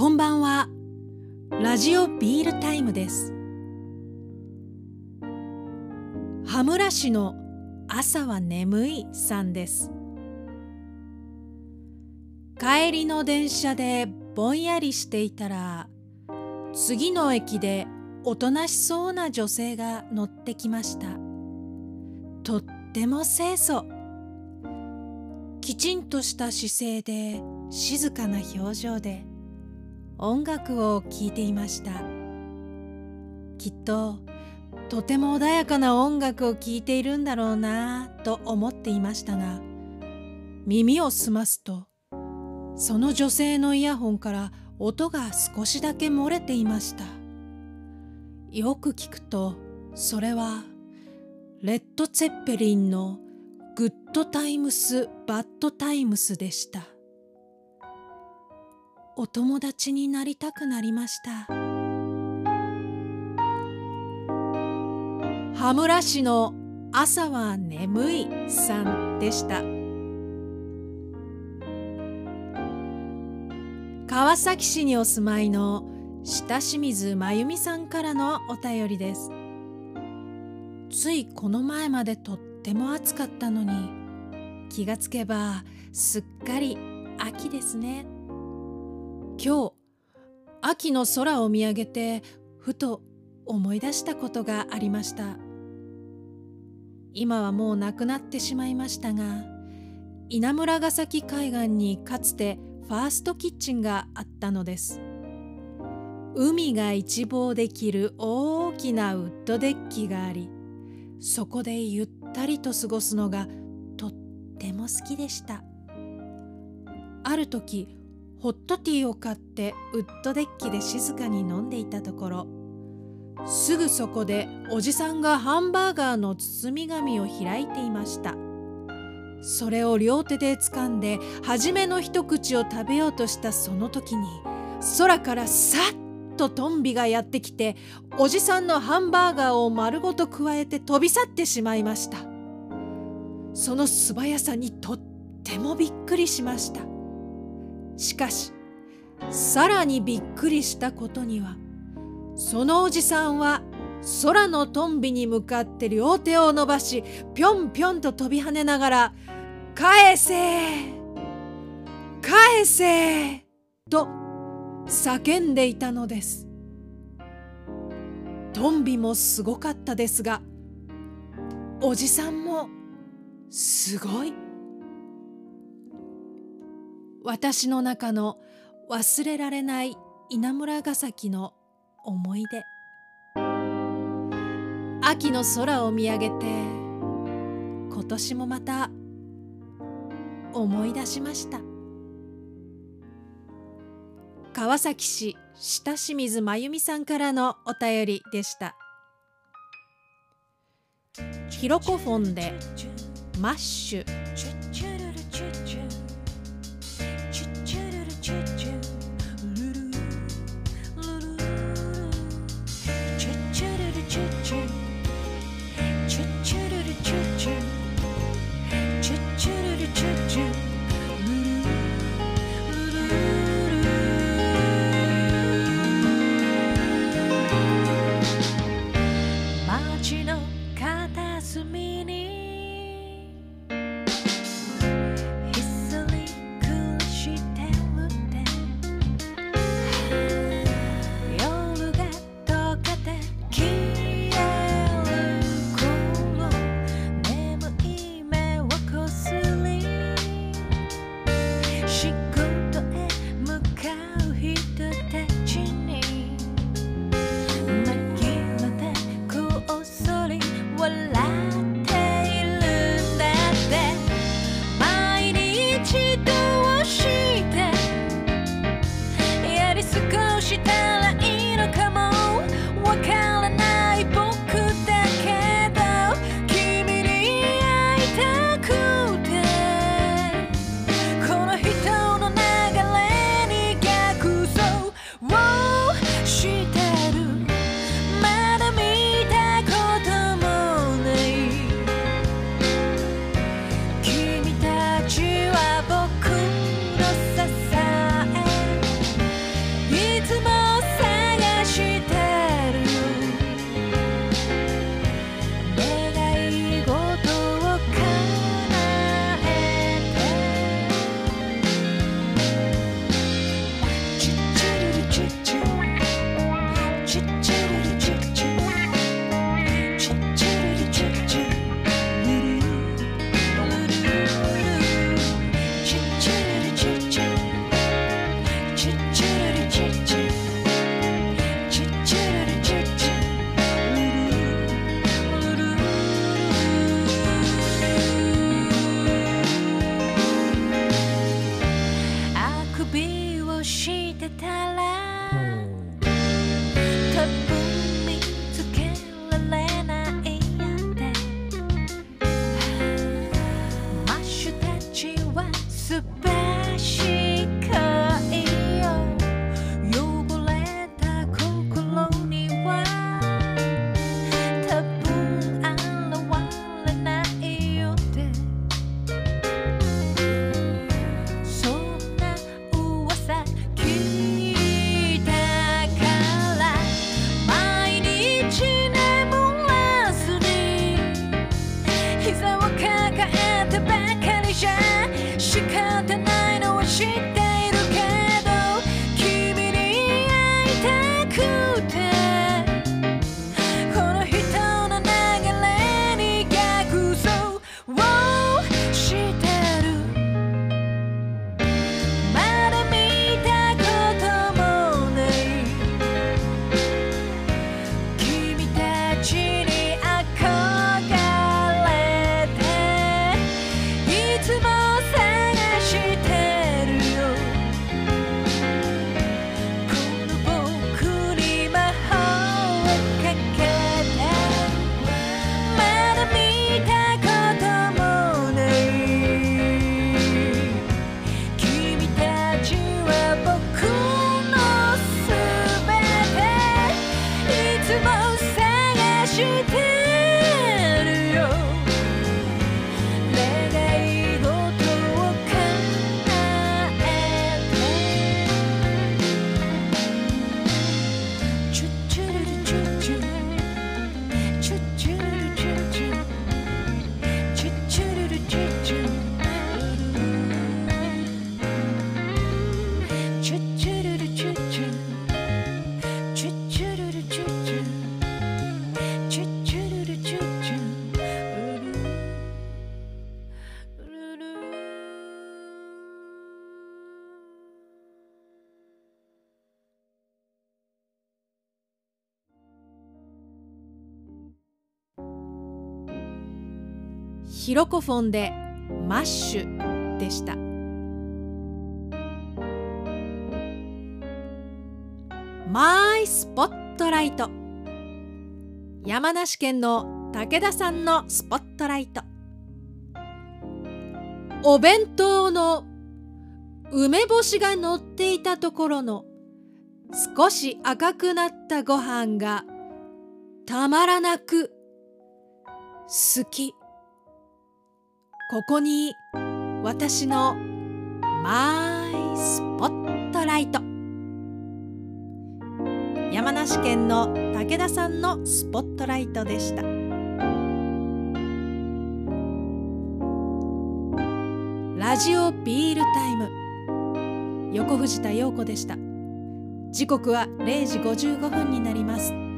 こんばんは。ラジオビールタイムです。羽村市の朝は眠いさんです。帰りの電車でぼんやりしていたら次の駅でおとなしそうな女性が乗ってきました。とっても清楚。きちんとした姿勢で静かな表情で音楽を聴いていました。きっととても穏やかな音楽を聴いているんだろうなと思っていましたが耳を澄ますとその女性のイヤホンから音が少しだけ漏れていました。よく聞くとそれはレッド・ツェッペリンの「 Good Times Bad Times」でした。お友達になりたくなりました。羽村市の朝は眠いさんでした。川崎市にお住まいの下清水真由美さんからのお便りです。ついこの前までとっても暑かったのに気がつけばすっかり秋ですね。今日秋の空を見上げてふと思い出したことがありました。今はもうなくなってしまいましたが稲村ヶ崎海岸にかつてファーストキッチンがあったのです。海が一望できる大きなウッドデッキがありそこでゆったりと過ごすのがとっても好きでした。ある時ホットティーを買ってウッドデッキで静かに飲んでいたところすぐそこでおじさんがハンバーガーの包み紙を開いていました。それを両手で掴んで初めの一口を食べようとしたその時に空からさっとトンビがやってきておじさんのハンバーガーを丸ごとくわえて飛び去ってしまいました。その素早さにとってもびっくりしました。しかしさらにびっくりしたことにはそのおじさんは空のトンビに向かって両手を伸ばしぴょんぴょんと飛び跳ねながら「返せ返せ!」と叫んでいたのですトンビもすごかったですがおじさんもすごい。私の中の忘れられない稲村ヶ崎の思い出。秋の空を見上げて今年もまた思い出しました。川崎市下清水真由美さんからのお便りでした。ヒロコフォンでマッシュ。街の cheese. ヒロコフォンでマッシュでした。マイスポットライト。山梨県の武田さんのスポットライト。お弁当の梅干しが乗っていたところの少し赤くなったご飯がたまらなく好き。ここに私のマイスポットライト。山梨県の武田さんのスポットライトでした。ラジオビールタイム。横藤田陽子でした。時刻は0時55分になります。